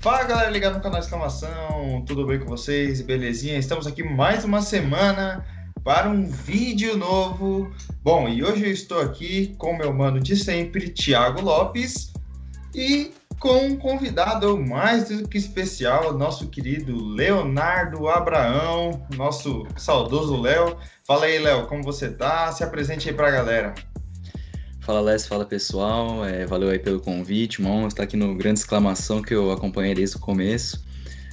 Fala galera ligado no canal Exclamação, tudo bem com vocês? Belezinha? Estamos aqui mais uma semana para um vídeo novo. Bom, e hoje eu estou aqui com meu mano de sempre, Thiago Lopes, e com um convidado mais do que especial, nosso querido Leonardo Abraão, nosso saudoso Léo. Fala aí, Léo, como você tá? Se apresente aí para a galera. Fala Les, fala pessoal, é, valeu aí pelo convite, uma honra estar aqui no Grande Exclamação que eu acompanhei desde o começo.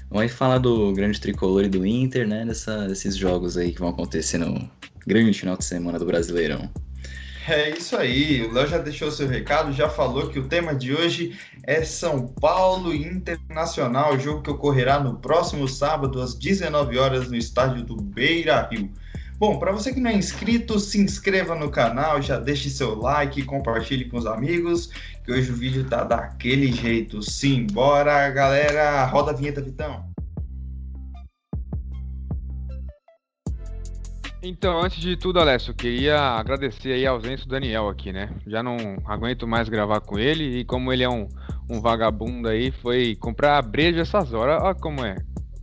Vamos aí falar do grande tricolor e do Inter, né, dessa, desses jogos aí que vão acontecer no grande final de semana do Brasileirão. É isso aí, o Léo já deixou seu recado, já falou que o tema de hoje é São Paulo Internacional, jogo que ocorrerá no próximo sábado às 19 horas no estádio do Beira Rio. Bom, para você que não é inscrito, se inscreva no canal, já deixe seu like, compartilhe com os amigos, que hoje o vídeo tá daquele jeito. Sim, bora galera, roda a vinheta, Vitão. Então, antes de tudo, Alessio, queria agradecer aí a ausência do Daniel aqui, né? Já não aguento mais gravar com ele e como ele é um, um vagabundo aí, foi comprar breja essas horas. Olha como é.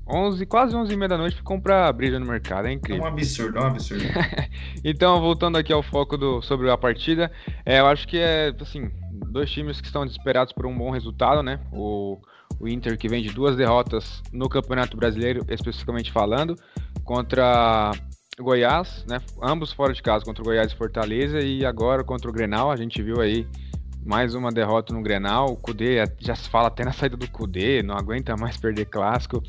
11, quase 11 e meia da noite comprar briga no mercado, é incrível. É um absurdo, é um absurdo. então, voltando aqui ao foco do, sobre a partida, é, eu acho que é, assim, dois times que estão desesperados por um bom resultado, né? O, o Inter que vem de duas derrotas no Campeonato Brasileiro, especificamente falando, contra Goiás, né? Ambos fora de casa, contra o Goiás e Fortaleza, e agora contra o Grenal, a gente viu aí mais uma derrota no Grenal. O Cudê já se fala até na saída do Cudê, não aguenta mais perder clássico.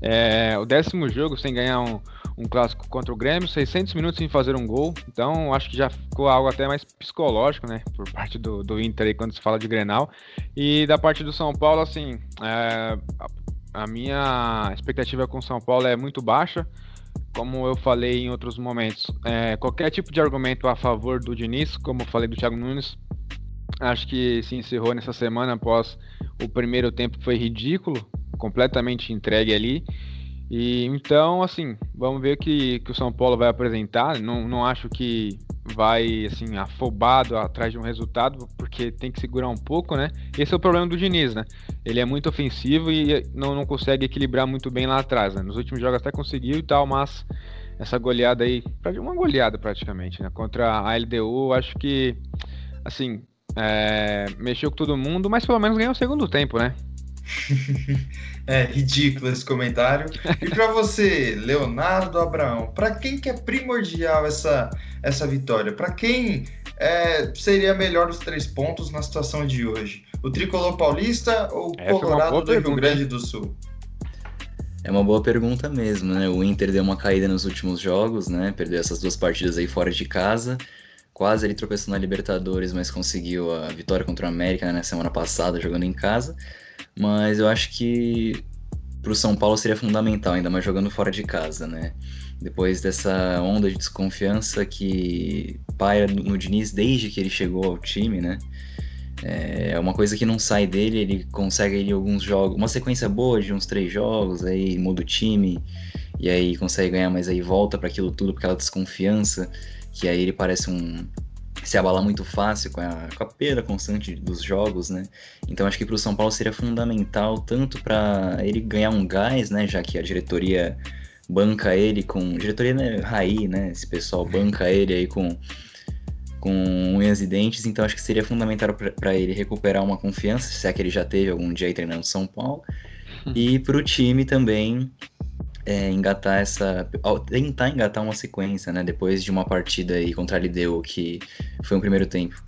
É, o décimo jogo sem ganhar um, um, clássico contra o Grêmio, 600 minutos sem fazer um gol. Então acho que já ficou algo até mais psicológico, né? Por parte do, do Inter aí quando se fala de Grenal. E da parte do São Paulo, assim, é, a, a minha expectativa com o São Paulo é muito baixa como eu falei em outros momentos, é, qualquer tipo de argumento a favor do Diniz, como eu falei do Thiago Nunes, acho que se encerrou nessa semana após o primeiro tempo que foi ridículo, completamente entregue ali. E então, assim, vamos ver o que, que o São Paulo vai apresentar. Não, não acho que vai assim afobado atrás de um resultado, porque tem que segurar um pouco, né? Esse é o problema do Diniz, né? Ele é muito ofensivo e não, não consegue equilibrar muito bem lá atrás, né? Nos últimos jogos até conseguiu e tal, mas essa goleada aí, uma goleada praticamente, né? Contra a LDU, acho que assim, é, mexeu com todo mundo, mas pelo menos ganhou o segundo tempo, né? é ridículo esse comentário. E para você, Leonardo Abraão, para quem que é primordial essa, essa vitória? Para quem é, seria melhor os três pontos na situação de hoje? O tricolor paulista ou o Colorado do pergunta. Rio Grande do Sul? É uma boa pergunta mesmo, né? O Inter deu uma caída nos últimos jogos, né? Perdeu essas duas partidas aí fora de casa quase ele tropeçou na Libertadores, mas conseguiu a vitória contra o América né, na semana passada, jogando em casa. Mas eu acho que para o São Paulo seria fundamental, ainda mais jogando fora de casa, né? Depois dessa onda de desconfiança que paira no Diniz desde que ele chegou ao time, né? É uma coisa que não sai dele, ele consegue ali alguns jogos, uma sequência boa de uns três jogos, aí muda o time, e aí consegue ganhar, mas aí volta para aquilo tudo, para aquela desconfiança que aí ele parece um se abala muito fácil com a, com a perda constante dos jogos, né? Então acho que para o São Paulo seria fundamental tanto para ele ganhar um gás, né? Já que a diretoria banca ele com diretoria né, Raí, né? Esse pessoal banca ele aí com com unhas e dentes, então acho que seria fundamental para ele recuperar uma confiança, se é que ele já teve algum dia aí treinando São Paulo, e para o time também é, engatar essa. tentar engatar uma sequência, né? Depois de uma partida aí contra a Lideu, que foi um primeiro tempo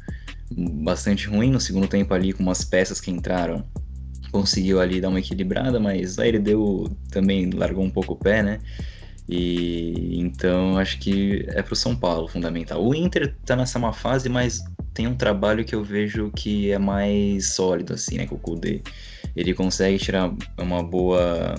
bastante ruim, no segundo tempo ali, com umas peças que entraram, conseguiu ali dar uma equilibrada, mas a Lideu também largou um pouco o pé, né? E então acho que é pro São Paulo fundamental. O Inter tá nessa má fase, mas tem um trabalho que eu vejo que é mais sólido, assim, né? Com o Kudê. Ele consegue tirar uma boa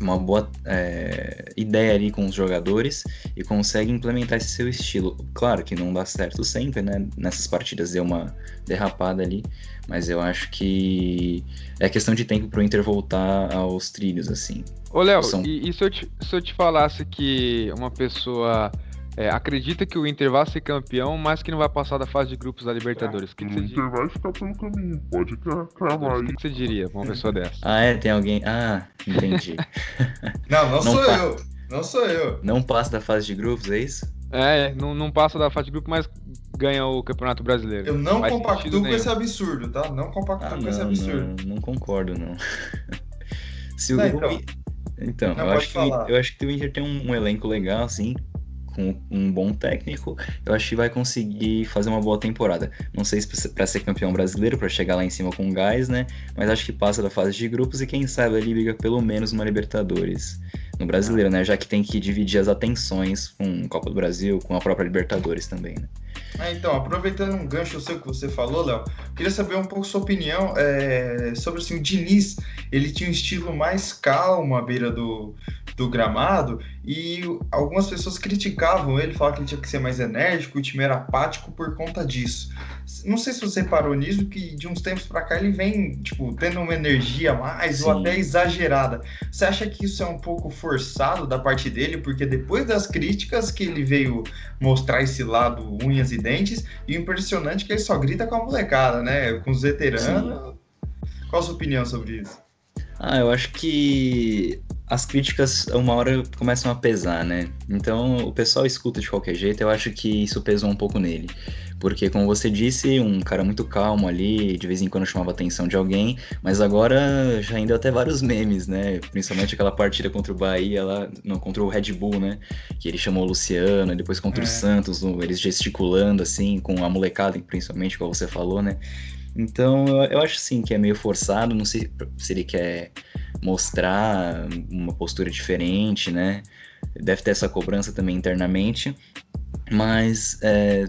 uma boa é, ideia ali com os jogadores e consegue implementar esse seu estilo. Claro que não dá certo sempre, né? Nessas partidas deu uma derrapada ali, mas eu acho que é questão de tempo pro Inter voltar aos trilhos, assim. Ô, Léo, São... e, e se, eu te, se eu te falasse que uma pessoa é, acredita que o Inter vai ser campeão, mas que não vai passar da fase de grupos da Libertadores. O que, que o Inter vai ficar pelo caminho, pode cravar aí. O que, que você diria pra uma pessoa dessa? Ah, é? Tem alguém. Ah, entendi. não, não, não sou eu. Não sou eu. Não passa da fase de grupos, é isso? É, não, não passa da fase de grupo, mas ganha o Campeonato Brasileiro. Eu não compacto com esse absurdo, tá? Não compacto ah, com não, esse absurdo. Não, não concordo, não. Se o, então, então eu, acho que, eu acho que o Inter tem um, um elenco legal, assim, com um bom técnico, eu acho que vai conseguir fazer uma boa temporada. Não sei se para ser campeão brasileiro, para chegar lá em cima com gás, né? Mas acho que passa da fase de grupos e quem sabe ali briga pelo menos uma Libertadores no brasileiro, né? Já que tem que dividir as atenções com Copa do Brasil, com a própria Libertadores também, né? É, então, aproveitando um gancho seu que você falou, Léo, queria saber um pouco sua opinião é, sobre assim, o Diniz. Ele tinha um estilo mais calmo à beira do, do gramado e algumas pessoas criticavam ele, falavam que ele tinha que ser mais enérgico, o time era apático por conta disso. Não sei se você parou nisso, que de uns tempos para cá ele vem, tipo, tendo uma energia mais Sim. ou até exagerada. Você acha que isso é um pouco forçado da parte dele? Porque depois das críticas que ele veio mostrar esse lado unhas e dentes, e o impressionante é que ele só grita com a molecada, né? Com os veteranos. Sim. Qual a sua opinião sobre isso? Ah, eu acho que as críticas uma hora começam a pesar, né? Então o pessoal escuta de qualquer jeito, eu acho que isso pesou um pouco nele. Porque, como você disse, um cara muito calmo ali, de vez em quando chamava a atenção de alguém, mas agora já ainda até vários memes, né? Principalmente aquela partida contra o Bahia lá, não, contra o Red Bull, né? Que ele chamou o Luciano, e depois contra é. o Santos, eles gesticulando assim, com a molecada, principalmente, como você falou, né? Então, eu, eu acho sim que é meio forçado, não sei se ele quer mostrar uma postura diferente, né? Deve ter essa cobrança também internamente, mas é,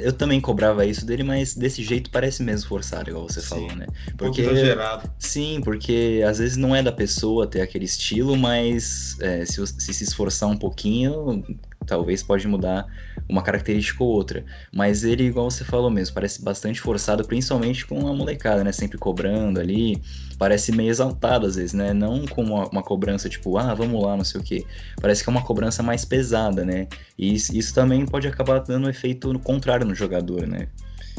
eu também cobrava isso dele, mas desse jeito parece mesmo forçado, igual você sim, falou, né? Porque, um exagerado. Sim, porque às vezes não é da pessoa ter aquele estilo, mas é, se, se se esforçar um pouquinho, talvez pode mudar uma característica ou outra. Mas ele, igual você falou mesmo, parece bastante forçado, principalmente com a molecada, né? Sempre cobrando ali. Parece meio exaltado às vezes, né? Não com uma, uma cobrança tipo, ah, vamos lá, não sei o quê. Parece que é uma cobrança mais pesada, né? E isso, isso também pode acabar dando um efeito contrário no jogador, né?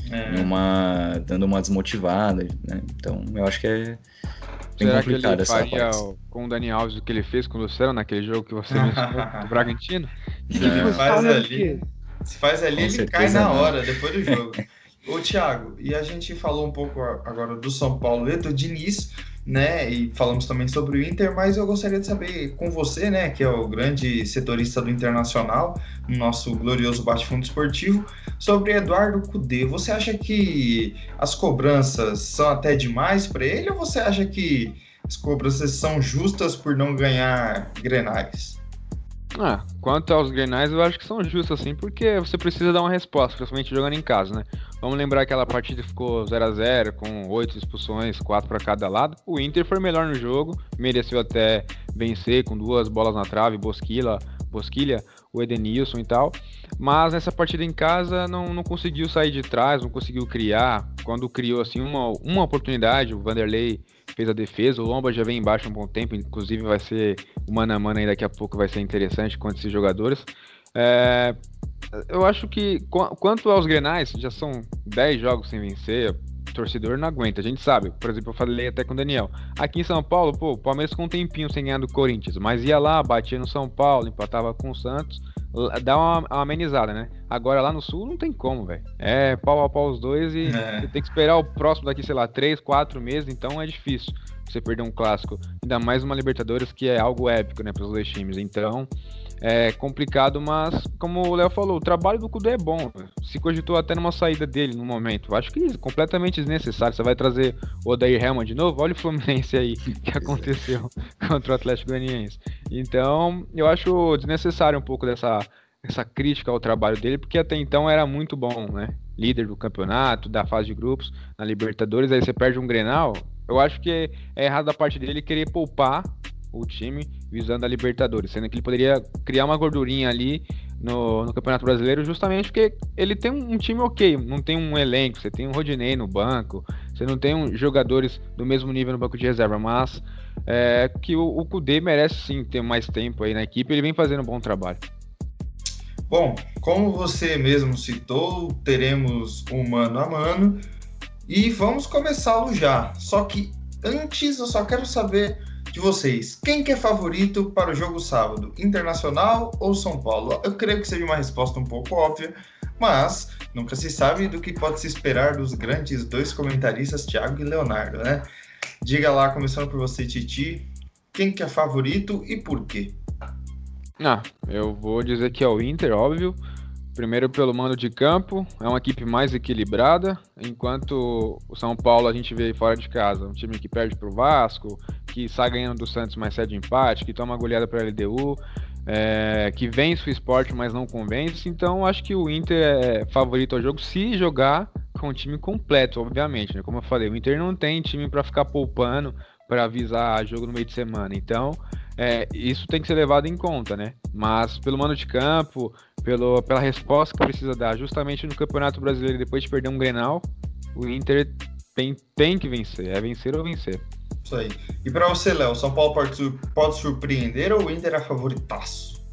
É. Uma, dando uma desmotivada, né? Então, eu acho que é bem Será que ele faria com o Dani Alves o que ele fez com o Luciano naquele jogo que você mencionou, do Bragantino? É. Faz ali, se faz ali, Com ele cai na não. hora, depois do jogo. Ô, Thiago, e a gente falou um pouco agora do São Paulo e do Diniz, né? E falamos também sobre o Inter, mas eu gostaria de saber com você, né, que é o grande setorista do Internacional, no nosso glorioso bate-fundo esportivo, sobre Eduardo Cudê. Você acha que as cobranças são até demais para ele ou você acha que as cobranças são justas por não ganhar grenais? Ah, quanto aos Grenais, eu acho que são justos, assim, porque você precisa dar uma resposta, principalmente jogando em casa, né? Vamos lembrar que aquela partida ficou 0 a 0 com oito expulsões, quatro para cada lado. O Inter foi melhor no jogo, mereceu até vencer com duas bolas na trave, Bosquilha, Bosquilha o Edenilson e tal. Mas nessa partida em casa não, não conseguiu sair de trás, não conseguiu criar. Quando criou assim uma, uma oportunidade, o Vanderlei fez a defesa, o Lomba já vem embaixo um bom tempo, inclusive vai ser o mano a mano aí daqui a pouco vai ser interessante com esses jogadores. É, eu acho que quanto aos Grenais, já são 10 jogos sem vencer, torcedor não aguenta, a gente sabe. Por exemplo, eu falei até com o Daniel. Aqui em São Paulo, pô, o Palmeiras com um tempinho sem ganhar do Corinthians, mas ia lá, batia no São Paulo, empatava com o Santos, dá uma, uma amenizada, né? Agora lá no Sul não tem como, velho. É pau a pau os dois e é. tem que esperar o próximo daqui, sei lá, 3, 4 meses, então é difícil você perder um clássico. Ainda mais uma Libertadores que é algo épico, né, para os dois times. Então, é complicado, mas como o Léo falou, o trabalho do Kudê é bom. Se cogitou até numa saída dele no momento. Acho que completamente desnecessário. Você vai trazer o Odair Helman de novo? Olha o Fluminense aí que aconteceu contra o Atlético Goianiense. Então, eu acho desnecessário um pouco dessa essa crítica ao trabalho dele, porque até então era muito bom, né? Líder do campeonato, da fase de grupos, na Libertadores, aí você perde um Grenal. Eu acho que é errado da parte dele querer poupar o time visando a Libertadores, sendo que ele poderia criar uma gordurinha ali no, no Campeonato Brasileiro justamente porque ele tem um, time ok, não tem um elenco, você tem um Rodinei no banco, você não tem um, jogadores do mesmo nível no banco de reserva, mas é, que o, o Kudê merece sim ter mais tempo aí na equipe, ele vem fazendo um bom trabalho. Bom, como você mesmo citou, teremos um mano a mano e vamos começá-lo já. Só que antes eu só quero saber de vocês, quem que é favorito para o jogo sábado? Internacional ou São Paulo? Eu creio que seja uma resposta um pouco óbvia, mas nunca se sabe do que pode se esperar dos grandes dois comentaristas, Thiago e Leonardo, né? Diga lá, começando por você, Titi, quem que é favorito e por quê? Ah, eu vou dizer que é o Inter, óbvio. Primeiro pelo mando de campo, é uma equipe mais equilibrada, enquanto o São Paulo a gente vê fora de casa, um time que perde para o Vasco, que sai ganhando do Santos, mas cede empate, que toma goleada para a LDU, é, que vence o esporte, mas não convence. Então acho que o Inter é favorito ao jogo se jogar com o time completo, obviamente. Né? Como eu falei, o Inter não tem time para ficar poupando para avisar jogo no meio de semana. Então é, isso tem que ser levado em conta, né? Mas pelo mano de campo, pelo, pela resposta que precisa dar, justamente no Campeonato Brasileiro, depois de perder um Grenal, o Inter tem, tem que vencer, é vencer ou vencer. Isso aí. E para você, Léo, São Paulo pode, pode surpreender ou o Inter é favoritaço?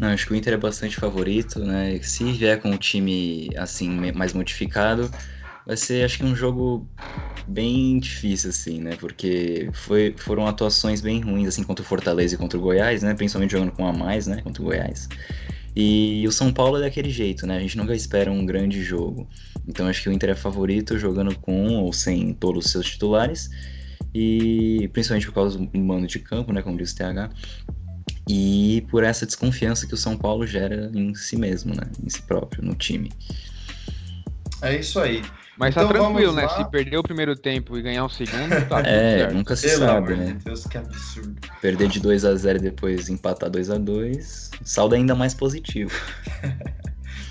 Não, acho que o Inter é bastante favorito, né? Se vier com o time assim mais modificado, vai ser acho que um jogo bem difícil assim, né? Porque foi, foram atuações bem ruins assim contra o Fortaleza e contra o Goiás, né? Principalmente jogando com a mais, né? Contra o Goiás. E o São Paulo é daquele jeito, né? A gente nunca espera um grande jogo. Então acho que o Inter é favorito jogando com ou sem todos os seus titulares. E principalmente por causa do mando de campo, né? Como diz o TH. E por essa desconfiança que o São Paulo gera em si mesmo, né? Em si próprio, no time. É isso aí. Mas tá então, tá tranquilo, né? Se perder o primeiro tempo e ganhar o segundo, tá É, certo. nunca se Pelo sabe, né? Deus, que absurdo. Perder de 2 a 0 e depois empatar 2 a 2 saldo ainda mais positivo.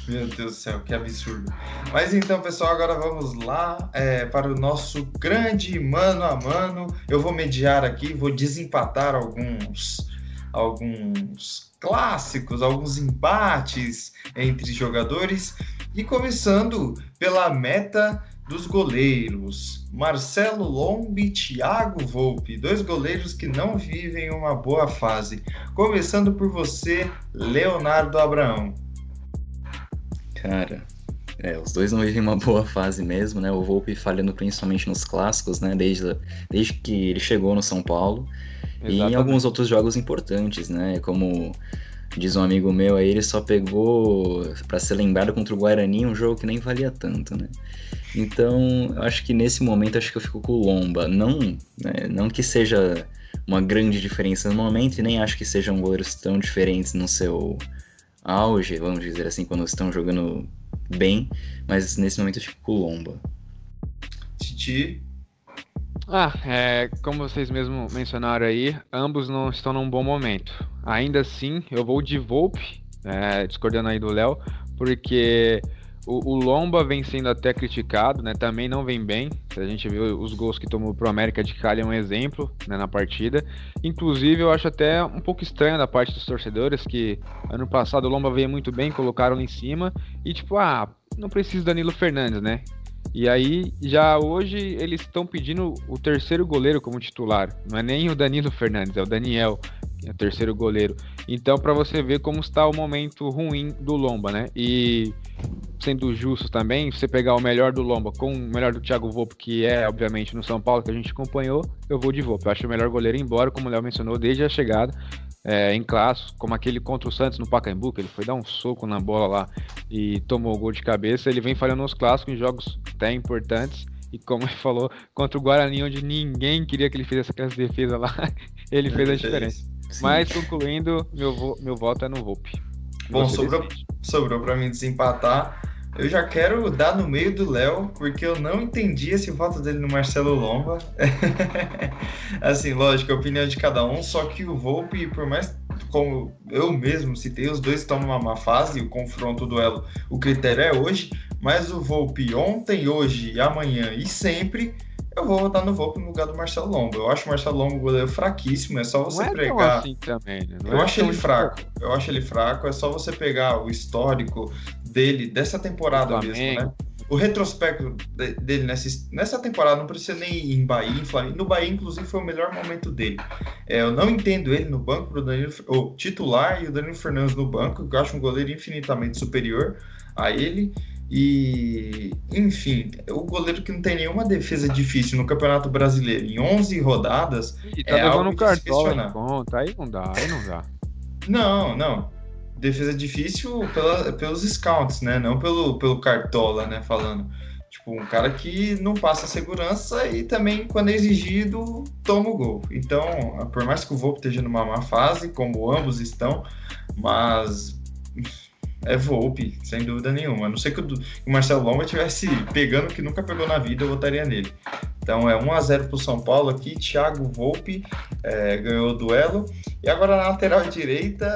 Meu Deus do céu, que absurdo. Mas então, pessoal, agora vamos lá é, para o nosso grande mano a mano. Eu vou mediar aqui, vou desempatar alguns, alguns clássicos, alguns embates entre jogadores. E começando pela meta dos goleiros, Marcelo Lombi e Thiago Volpe, dois goleiros que não vivem uma boa fase. Começando por você, Leonardo Abraão. Cara, é, os dois não vivem uma boa fase mesmo, né? O Volpe falhando principalmente nos clássicos, né? Desde, desde que ele chegou no São Paulo. Exatamente. E em alguns outros jogos importantes, né? Como Diz um amigo meu aí, ele só pegou para ser lembrado contra o Guarani um jogo que nem valia tanto, né? Então, eu acho que nesse momento acho que eu fico com o Lomba. Não, né, não que seja uma grande diferença no momento, e nem acho que sejam goleiros tão diferentes no seu auge, vamos dizer assim, quando estão jogando bem, mas nesse momento eu fico com o Lomba. Titi, ah, é, como vocês mesmo mencionaram aí, ambos não estão num bom momento. Ainda assim, eu vou de Volpe, é, discordando aí do Léo, porque o, o, Lomba vem sendo até criticado, né? Também não vem bem. A gente viu os gols que tomou pro América de Cali é um exemplo né, na partida. Inclusive, eu acho até um pouco estranho da parte dos torcedores que ano passado o Lomba veio muito bem, colocaram em cima e tipo, ah, não precisa Danilo Fernandes, né? E aí, já hoje, eles estão pedindo o terceiro goleiro como titular. Não é nem o Danilo Fernandes, é o Daniel, que é o terceiro goleiro. Então, para você ver como está o momento ruim do Lomba, né? E sendo justo também, você pegar o melhor do Lomba com o melhor do Thiago Volpe, que é, obviamente, no São Paulo, que a gente acompanhou, eu vou de Volpe. Eu acho o melhor goleiro embora, como o Léo mencionou, desde a chegada é, em clássicos, como aquele contra o Santos no Pacaembu, que ele foi dar um soco na bola lá e tomou o gol de cabeça. Ele vem falhando nos clássicos, em jogos até importantes. E como ele falou, contra o Guarani, onde ninguém queria que ele fizesse aquelas defesas lá, ele fez a diferença. Sim. Mas concluindo, meu, meu voto é no Volpe. Bom, sobrou, sobrou para mim desempatar. Eu já quero dar no meio do Léo, porque eu não entendi esse voto dele no Marcelo Lomba. assim, lógico, a opinião de cada um, só que o Volpe, por mais como eu mesmo citei, os dois estão numa má fase, o confronto, o duelo, o critério é hoje, mas o Volpe ontem, hoje, amanhã e sempre, eu vou votar no Volpe no lugar do Marcelo Lomba. Eu acho o Marcelo Lomba um goleiro fraquíssimo, é só você é pegar. Assim também, né? eu é acho ele fraco. Eu acho ele fraco, é só você pegar o histórico dele, dessa temporada mesmo, né? o retrospecto dele nessa, nessa temporada não precisa nem ir em Bahia, em Flamengo. No Bahia, inclusive, foi o melhor momento dele. É, eu não entendo ele no banco pro Danilo, o titular e o Danilo Fernandes no banco, que eu acho um goleiro infinitamente superior a ele. E, enfim, o goleiro que não tem nenhuma defesa difícil no Campeonato Brasileiro em 11 rodadas. E tá é levando um cartola conta, aí não dá, aí não dá. Não, não. Defesa difícil pela, pelos scouts, né? Não pelo, pelo cartola, né? Falando. Tipo, um cara que não passa segurança e também, quando é exigido, toma o gol. Então, por mais que o Volpe esteja numa má fase, como ambos estão, mas é Volpe, sem dúvida nenhuma. A não ser que o, o Marcelo Lomba estivesse pegando o que nunca pegou na vida, eu votaria nele. Então é 1 a 0 para o São Paulo aqui. Thiago Volpe é, ganhou o duelo. E agora na lateral direita,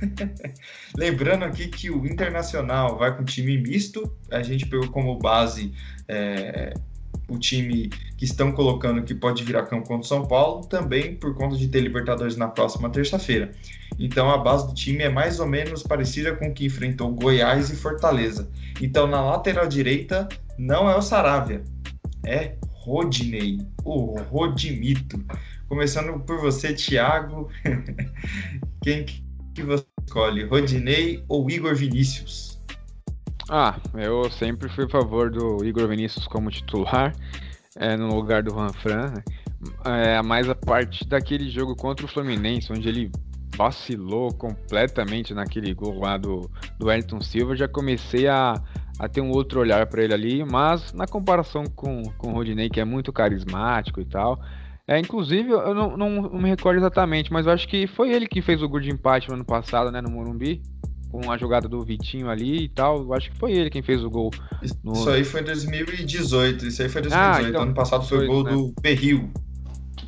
lembrando aqui que o Internacional vai com time misto. A gente pegou como base é, o time que estão colocando que pode virar campo contra o São Paulo, também por conta de ter Libertadores na próxima terça-feira. Então a base do time é mais ou menos parecida com o que enfrentou Goiás e Fortaleza. Então na lateral direita não é o Saravia, é Rodinei, o Rodimito. Começando por você, Thiago. Quem que você escolhe, Rodinei ou Igor Vinícius? Ah, eu sempre fui a favor do Igor Vinícius como titular, é, no lugar do Juan Fran. Né? É, mais a parte daquele jogo contra o Fluminense, onde ele vacilou completamente naquele gol lá do, do Elton Silva, já comecei a, a ter um outro olhar para ele ali, mas na comparação com, com o Rodinei, que é muito carismático e tal, é, inclusive, eu não, não, não, me recordo exatamente, mas eu acho que foi ele que fez o gol de empate no ano passado, né, no Morumbi, com a jogada do Vitinho ali e tal, eu acho que foi ele quem fez o gol. No... Isso aí foi 2018, isso aí foi 2018, ah, então, ano passado foi o gol né? do Berril.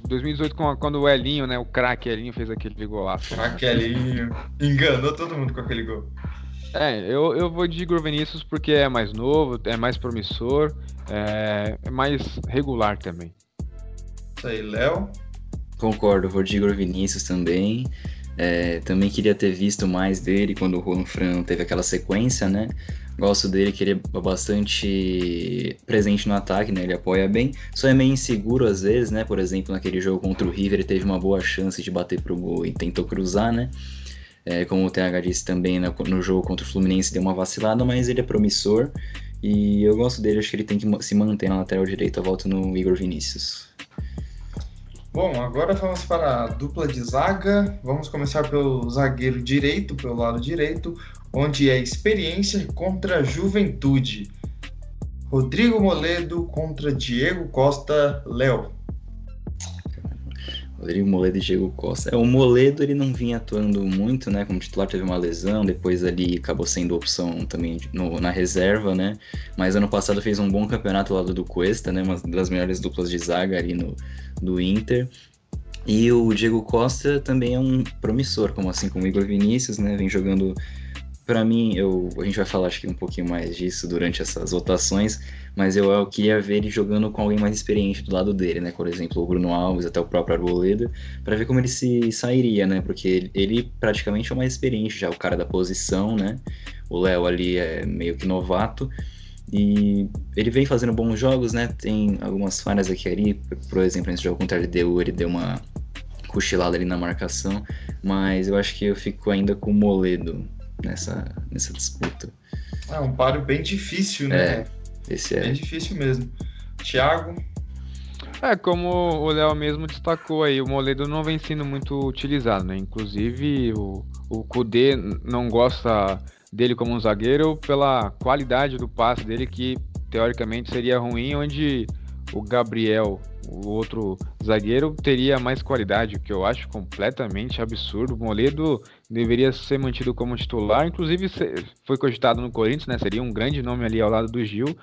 2018, quando o Elinho, né? O craque Elinho fez aquele golaço. Craque Elinho. Enganou todo mundo com aquele gol. É, eu, eu vou de Igor Vinícius porque é mais novo, é mais promissor, é, é mais regular também. Isso aí, Léo? Concordo, vou de Igor Vinícius também. É, também queria ter visto mais dele quando o Roland Fran teve aquela sequência, né? Gosto dele, que ele é bastante presente no ataque, né? Ele apoia bem. Só é meio inseguro às vezes, né? Por exemplo, naquele jogo contra o River, ele teve uma boa chance de bater pro gol e tentou cruzar, né? É, como o TH disse também no, no jogo contra o Fluminense, deu uma vacilada, mas ele é promissor. E eu gosto dele, acho que ele tem que se manter na lateral direita. Eu volto no Igor Vinícius. Bom, agora vamos para a dupla de zaga. Vamos começar pelo zagueiro direito, pelo lado direito, onde é experiência contra juventude. Rodrigo Moledo contra Diego Costa Léo. Rodrigo Moledo e Diego Costa. É, o Moledo ele não vinha atuando muito, né? Como titular teve uma lesão, depois ali acabou sendo opção também no, na reserva, né? Mas ano passado fez um bom campeonato ao lado do Cuesta, né? Uma das melhores duplas de zaga ali no do Inter. E o Diego Costa também é um promissor, como assim como o Igor Vinícius, né? Vem jogando para mim, eu, a gente vai falar acho que um pouquinho mais disso durante essas votações, mas eu, eu, queria ver ele jogando com alguém mais experiente do lado dele, né? Por exemplo, o Bruno Alves, até o próprio Arboleda, para ver como ele se sairia, né? Porque ele, ele, praticamente é o mais experiente já, o cara da posição, né? O Léo ali é meio que novato. E ele vem fazendo bons jogos, né? Tem algumas falhas aqui ali. Por exemplo, nesse jogo contra a LDU, ele deu uma cochilada ali na marcação. Mas eu acho que eu fico ainda com o Moledo nessa, nessa disputa. É um páreo bem difícil, né? É, esse é. Bem difícil mesmo. Thiago? É, como o Léo mesmo destacou aí, o Moledo não vem sendo muito utilizado, né? Inclusive, o, o Kudê não gosta dele como um zagueiro pela qualidade do passe dele, que teoricamente seria ruim, onde o Gabriel, o outro zagueiro, teria mais qualidade, o que eu acho completamente absurdo. O Moledo deveria ser mantido como titular, inclusive foi cogitado no Corinthians, né? Seria um grande nome ali ao lado do Gil.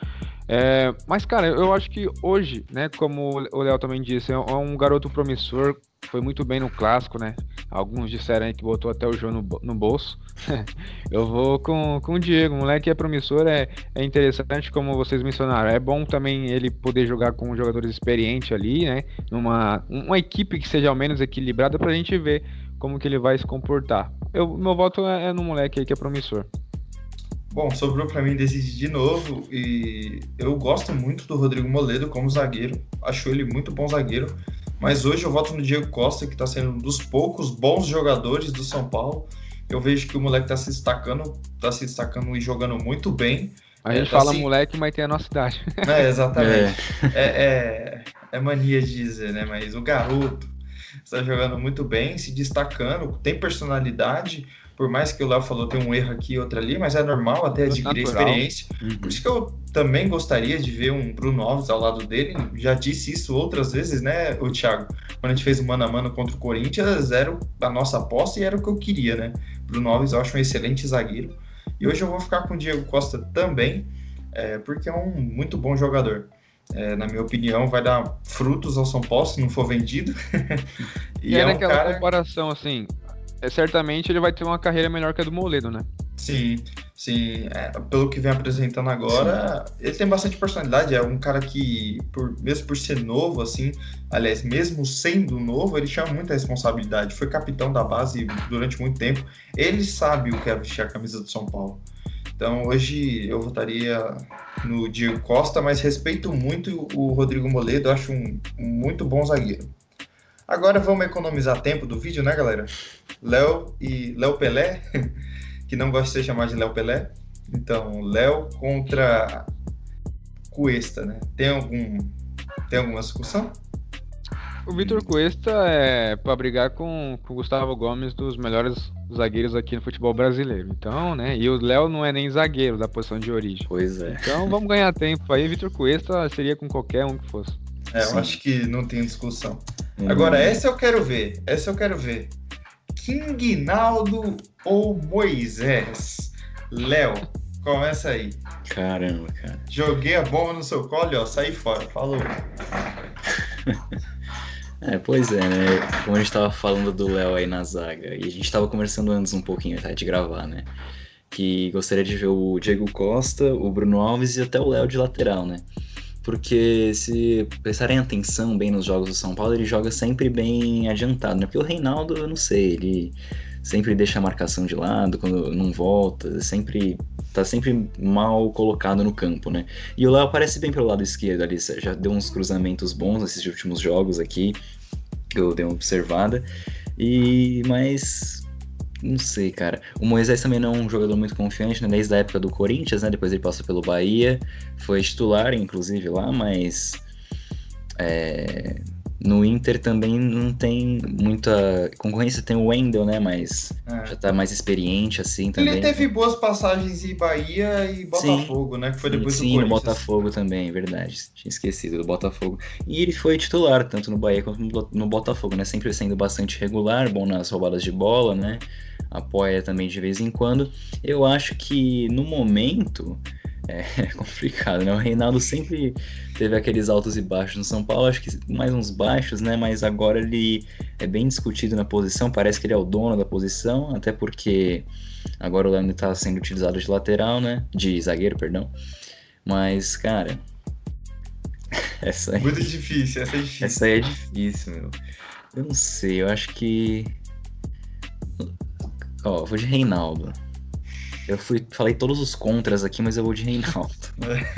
É, mas, cara, eu acho que hoje, né, como o Léo também disse, é um garoto promissor, foi muito bem no clássico, né? Alguns disseram aí que botou até o João no, no bolso. eu vou com, com o Diego, moleque é promissor, é, é interessante, como vocês mencionaram. É bom também ele poder jogar com jogadores experientes ali, né? Numa uma equipe que seja ao menos equilibrada pra gente ver como que ele vai se comportar. Eu, meu voto é, é no moleque aí que é promissor. Bom, sobrou para mim decidir de novo e eu gosto muito do Rodrigo Moledo como zagueiro. Acho ele muito bom zagueiro. Mas hoje eu voto no Diego Costa, que está sendo um dos poucos bons jogadores do São Paulo. Eu vejo que o moleque está se destacando, está se destacando e jogando muito bem. A gente é, tá fala assim... moleque, mas tem a nossa idade. É, exatamente. É. É, é, é mania de dizer, né? Mas o garoto está jogando muito bem, se destacando, tem personalidade por mais que o Léo falou tem um erro aqui e outro ali, mas é normal até adquirir Natural. experiência. Uhum. Por isso que eu também gostaria de ver um Bruno Alves ao lado dele. Já disse isso outras vezes, né, o Thiago? Quando a gente fez o mano a mano contra o Corinthians, era a nossa aposta e era o que eu queria, né? Bruno Alves eu acho um excelente zagueiro. E hoje eu vou ficar com o Diego Costa também, é, porque é um muito bom jogador. É, na minha opinião, vai dar frutos ao São Paulo se não for vendido. e, e é, é um cara... comparação assim, é, certamente ele vai ter uma carreira melhor que a do Moledo, né? Sim, sim. É, pelo que vem apresentando agora, sim. ele tem bastante personalidade. É um cara que, por, mesmo por ser novo, assim, aliás, mesmo sendo novo, ele chama muita responsabilidade. Foi capitão da base durante muito tempo. Ele sabe o que é vestir a camisa do São Paulo. Então hoje eu votaria no Diego Costa, mas respeito muito o Rodrigo Moledo, acho um, um muito bom zagueiro. Agora vamos economizar tempo do vídeo, né, galera? Léo e Léo Pelé, que não gosta de ser chamado de Léo Pelé. Então, Léo contra Cuesta, né? Tem algum tem alguma discussão? O Vitor Cuesta é para brigar com, com o Gustavo Gomes dos melhores zagueiros aqui no futebol brasileiro. Então, né? E o Léo não é nem zagueiro da posição de origem. Pois é. Então vamos ganhar tempo aí. Vitor Cuesta seria com qualquer um que fosse. É, Sim. eu acho que não tem discussão. Hum. Agora, essa eu quero ver. Essa eu quero ver. King Naldo ou Moisés? Léo, começa aí. Caramba, cara. Joguei a bomba no seu colo, ó, saí fora. Falou. é, pois é, né? Como a gente tava falando do Léo aí na zaga, e a gente tava conversando antes um pouquinho tá, de gravar, né? Que gostaria de ver o Diego Costa, o Bruno Alves e até o Léo de lateral, né? porque se prestarem atenção bem nos jogos do São Paulo, ele joga sempre bem adiantado, né? Porque o Reinaldo, eu não sei, ele sempre deixa a marcação de lado quando não volta, sempre tá sempre mal colocado no campo, né? E o Léo aparece bem pelo lado esquerdo ali, já deu uns cruzamentos bons nesses últimos jogos aqui, eu dei uma observada. E mas não sei, cara. O Moisés também não é um jogador muito confiante, né? Desde a época do Corinthians, né? Depois ele passou pelo Bahia. Foi titular, inclusive, lá, mas. É, no Inter também não tem muita concorrência, tem o Wendel, né? Mas é. já tá mais experiente assim também. Ele teve boas passagens em Bahia e Botafogo, sim. né? Que foi depois sim, do Sim, no Botafogo também, verdade. Tinha esquecido do Botafogo. E ele foi titular, tanto no Bahia quanto no Botafogo, né? Sempre sendo bastante regular, bom nas roubadas de bola, né? Apoia também de vez em quando. Eu acho que no momento é complicado, né? O Reinaldo sempre teve aqueles altos e baixos no São Paulo, acho que mais uns baixos, né? Mas agora ele é bem discutido na posição, parece que ele é o dono da posição, até porque agora o Leandro está sendo utilizado de lateral, né? De zagueiro, perdão. Mas, cara. Essa aí... Muito difícil, essa é difícil. Essa aí é difícil, meu. Eu não sei, eu acho que. Ó, vou de Reinaldo. Eu fui, falei todos os contras aqui, mas eu vou de Reinaldo.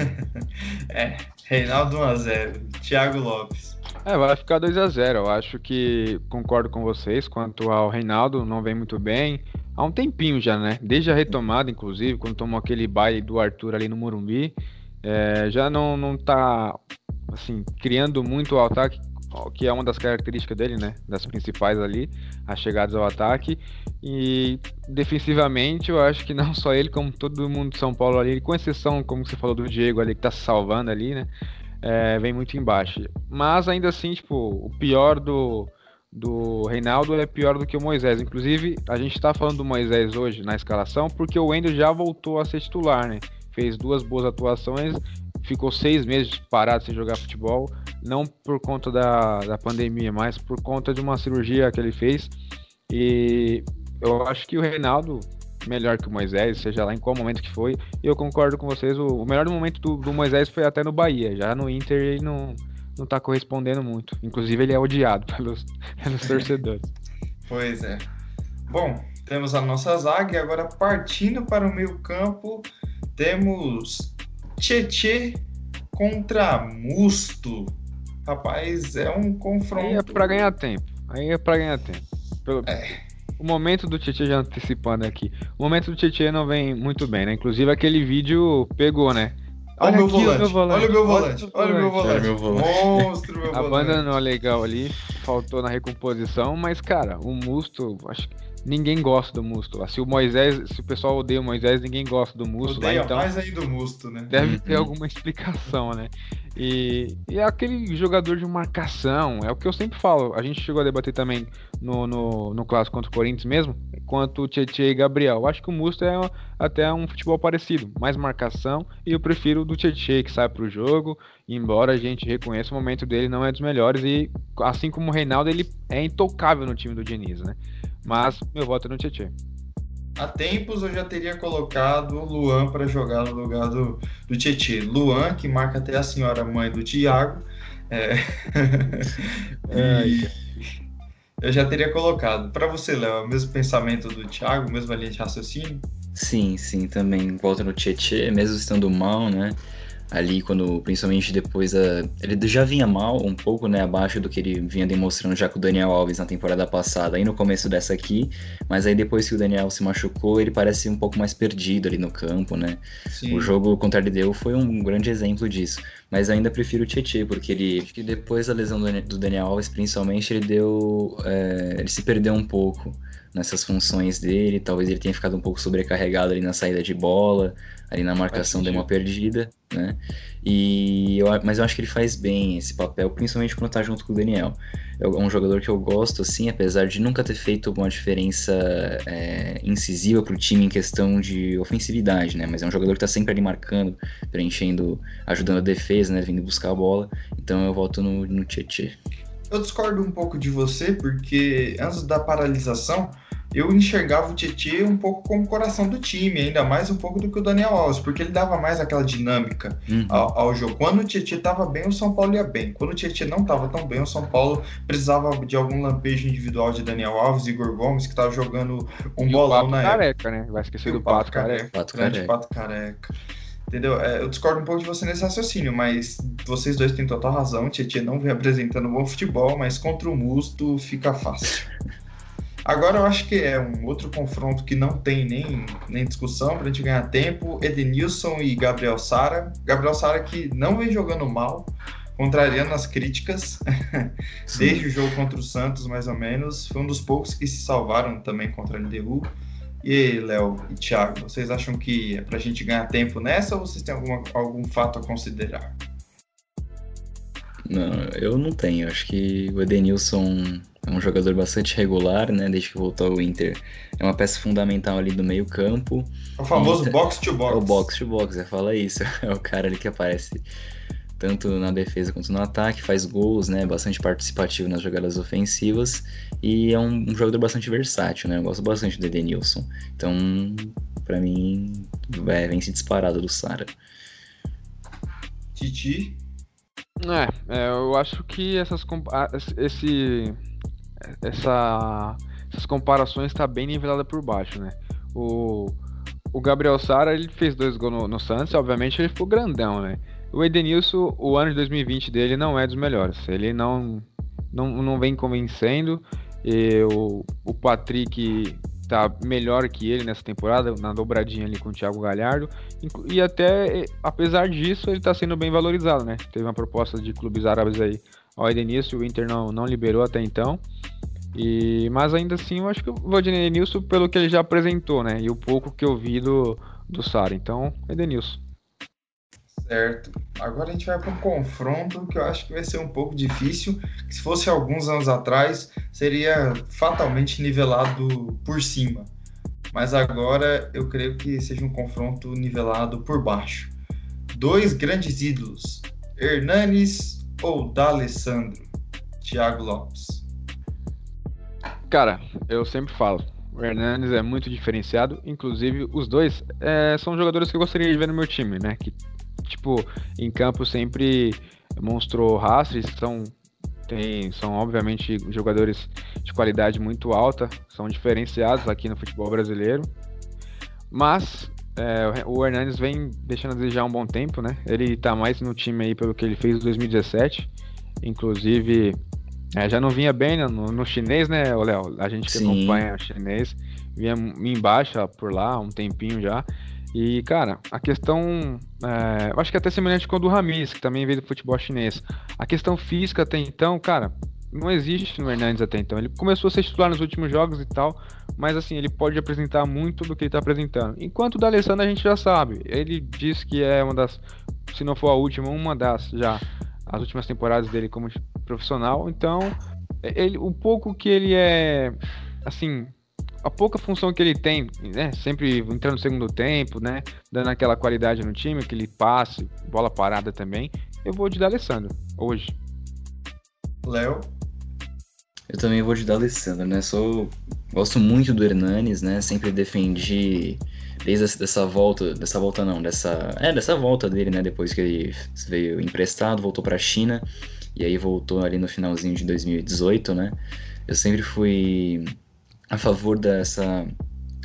é, Reinaldo 1x0. Thiago Lopes. É, vai ficar 2x0. Eu acho que concordo com vocês quanto ao Reinaldo, não vem muito bem. Há um tempinho já, né? Desde a retomada, inclusive, quando tomou aquele baile do Arthur ali no Morumbi, é, já não, não tá, assim, criando muito o ataque que é uma das características dele, né? Das principais ali, as chegadas ao ataque. E defensivamente, eu acho que não só ele, como todo mundo de São Paulo ali, com exceção, como você falou do Diego ali, que tá se salvando ali, né? É, vem muito embaixo. Mas ainda assim, tipo, o pior do, do Reinaldo é pior do que o Moisés. Inclusive, a gente tá falando do Moisés hoje na escalação porque o Wendel já voltou a ser titular, né? Fez duas boas atuações ficou seis meses parado sem jogar futebol, não por conta da, da pandemia, mas por conta de uma cirurgia que ele fez. E eu acho que o Reinaldo, melhor que o Moisés, seja lá em qual momento que foi, e eu concordo com vocês, o, o melhor momento do, do, Moisés foi até no Bahia, já no Inter ele não, não tá correspondendo muito. Inclusive ele é odiado pelos, pelos torcedores. Pois é. Bom, temos a nossa zaga e agora partindo para o meio campo, temos Tietê contra Musto. Rapaz, é um confronto. Aí é pra ganhar tempo. Aí é pra ganhar tempo. Pelo... É. O momento do Tietchan já antecipando aqui. O momento do Tietchan não vem muito bem, né? Inclusive aquele vídeo pegou, né? Olha, o meu, aqui volante, olha o meu volante. Olha o meu volante. Olha o meu volante. Monstro, meu A volante. banda não é legal ali, faltou na recomposição, mas cara, o Musto, acho que ninguém gosta do Musto. lá. Se o Moisés, se o pessoal odeia o Moisés, ninguém gosta do Musto lá, Odeia então mais ainda o Musto, né? deve ter Uhum. alguma explicação, né? E, e é aquele jogador de marcação, é o que eu sempre falo. A gente chegou a debater também no, no, no clássico contra o Corinthians mesmo, quanto o Tietchan e Gabriel. Eu acho que o Musto é até um futebol parecido, mais marcação, e eu prefiro o do Tietchan que sai pro jogo, embora a gente reconheça o momento dele não é dos melhores, e assim como o Reinaldo, ele é intocável no time do Diniz, né? Mas meu voto é no Tietchan. Há tempos eu já teria colocado o Luan para jogar no lugar do, do Tietê. Luan, que marca até a senhora mãe do Thiago. É... e eu já teria colocado. Para você, Léo, é o mesmo pensamento do Thiago, mesma linha de raciocínio? Sim, sim, também volta no Tietê, mesmo estando mal, né? Ali, quando, principalmente depois, a, ele já vinha mal, um pouco, né, abaixo do que ele vinha demonstrando já com o Daniel Alves na temporada passada e no começo dessa aqui, mas aí depois que o Daniel se machucou, ele parece um pouco mais perdido ali no campo, né? Sim. O jogo contra a LDU foi um grande exemplo disso. Mas ainda prefiro o Tietchan, porque ele. Acho que depois da lesão do do Daniel Alves, principalmente, ele deu. é, ele se perdeu um pouco nessas funções dele. Talvez ele tenha ficado um pouco sobrecarregado ali na saída de bola, ali na marcação deu uma perdida, né? E eu, mas eu acho que ele faz bem esse papel, principalmente quando tá junto com o Daniel. É um jogador que eu gosto, assim, apesar de nunca ter feito uma diferença é, incisiva pro time em questão de ofensividade, né? Mas é um jogador que tá sempre ali marcando, preenchendo, ajudando a defesa, né? Vindo buscar a bola. Então eu voto no, no Tietchan. Eu discordo um pouco de você, porque antes da paralisação, eu enxergava o Tietê um pouco como coração do time, ainda mais um pouco do que o Daniel Alves, porque ele dava mais aquela dinâmica Uhum. ao, ao jogo. Quando o Tietchan estava bem, o São Paulo ia bem. Quando o Tietchan não estava tão bem, o São Paulo precisava de algum lampejo individual de Daniel Alves e Igor Gomes, que estava jogando um E o bolão Pato na época. careca, né? Vai esquecer E do o Pato careca. Pato grande Careca. Pato Careca. Entendeu? É, eu discordo um pouco de você nesse raciocínio, mas vocês dois têm total razão. O Tietchan não vem apresentando bom futebol, mas contra o Musto fica fácil. Agora eu acho que é um outro confronto que não tem nem, nem discussão pra gente ganhar tempo. Edenilson e Gabriel Sara. Gabriel Sara que não vem jogando mal, contrariando as críticas, desde o jogo contra o Santos, mais ou menos. Foi um dos poucos que se salvaram também contra a LDU. E Léo e Thiago, vocês acham que é pra gente ganhar tempo nessa ou vocês têm alguma, algum fato a considerar? Não, eu não tenho. Acho que o Edenilson é um jogador bastante regular, né? Desde que voltou ao Inter. É uma peça fundamental ali do meio campo. É o famoso Eita. box to box. É o box to box, é fala isso. É o cara ali que aparece tanto na defesa quanto no ataque, faz gols, né? Bastante participativo nas jogadas ofensivas e é um, um jogador bastante versátil, né? Eu gosto bastante do Edenilson. Então, pra mim, é, vem se disparado do Sara. Titi. É, é, eu acho que essas, esse, essa, essas comparações tá bem nivelada por baixo, né? O, o Gabriel Sara, ele fez dois gols no, no Santos, obviamente ele ficou grandão, né? O Edenilson, o ano de 2020 dele não é dos melhores. Ele não, não, não vem convencendo. E o, o Patrick tá melhor que ele nessa temporada, na dobradinha ali com o Thiago Galhardo. E até, apesar disso, ele tá sendo bem valorizado, né? Teve uma proposta de clubes árabes aí ao Edenilson, o Inter não, não liberou até então. E, mas ainda assim, eu acho que vou de Edenilson pelo que ele já apresentou, né? E o pouco que eu vi do, do Sara. Então, Edenilson. Certo. Agora a gente vai para um confronto que eu acho que vai ser um pouco difícil. se fosse alguns anos atrás, seria fatalmente nivelado por cima. Mas agora eu creio que seja um confronto nivelado por baixo. Dois grandes ídolos, Hernanes ou D'Alessandro? Thiago Lopes. Cara, eu sempre falo, o Hernandes é muito diferenciado, inclusive os dois é, são jogadores que eu gostaria de ver no meu time, né? Que, tipo, em campo sempre mostrou eles são Tem, são obviamente jogadores de qualidade muito alta, são diferenciados aqui no futebol brasileiro. Mas é, o Hernandes vem deixando a desejar um bom tempo, né? Ele tá mais no time aí pelo que ele fez em 2017. Inclusive, é, já não vinha bem no, no chinês, né, Léo? A gente que Sim. acompanha o chinês vinha em baixa por lá há um tempinho já. E, cara, a questão. É, eu acho que é até semelhante com o do Ramis, que também veio do futebol chinês. A questão física até então, cara, não existe no Hernandes até então. Ele começou a ser titular nos últimos jogos e tal, mas assim, ele pode apresentar muito do que ele tá apresentando. Enquanto o da Alessandro a gente já sabe. Ele diz que é uma das, se não for a última, uma das já as últimas temporadas dele como profissional. Então, ele, o pouco que ele é, assim, a pouca função que ele tem, né? Sempre entrando no segundo tempo, né? Dando aquela qualidade no time, aquele passe, bola parada também. Eu vou de Alessandro hoje. Léo? Eu também vou de Alessandro, né? Sou gosto muito do Hernanes, né? Sempre defendi desde essa volta, dessa volta não, dessa é dessa volta dele, né? Depois que ele veio emprestado, voltou para a China e aí voltou ali no finalzinho de 2018, né? Eu sempre fui a favor dessa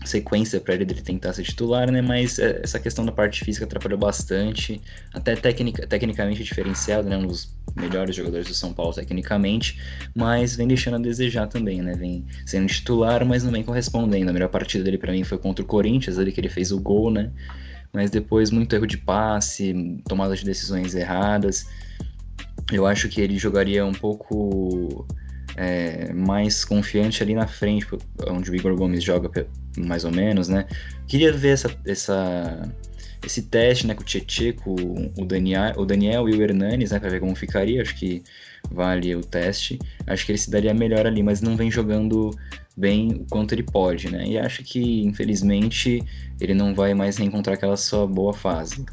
sequência para ele tentar ser titular, né? Mas é, essa questão da parte física atrapalhou bastante, até tecnica, tecnicamente diferenciado, né? Um dos melhores jogadores do São Paulo tecnicamente, mas vem deixando a desejar também, né? Vem sendo titular, mas não vem correspondendo. A melhor partida dele para mim foi contra o Corinthians, ali que ele fez o gol, né? Mas depois muito erro de passe, tomada de decisões erradas. Eu acho que ele jogaria um pouco é, mais confiante ali na frente, onde o Igor Gomes joga mais ou menos, né? Queria ver essa, essa, esse teste né, com o Tietchan, com o Daniel, o Daniel e o Hernanes, né? Pra ver como ficaria, acho que vale o teste. Acho que ele se daria melhor ali, mas não vem jogando bem o quanto ele pode, né? E acho que, infelizmente, ele não vai mais reencontrar aquela sua boa fase.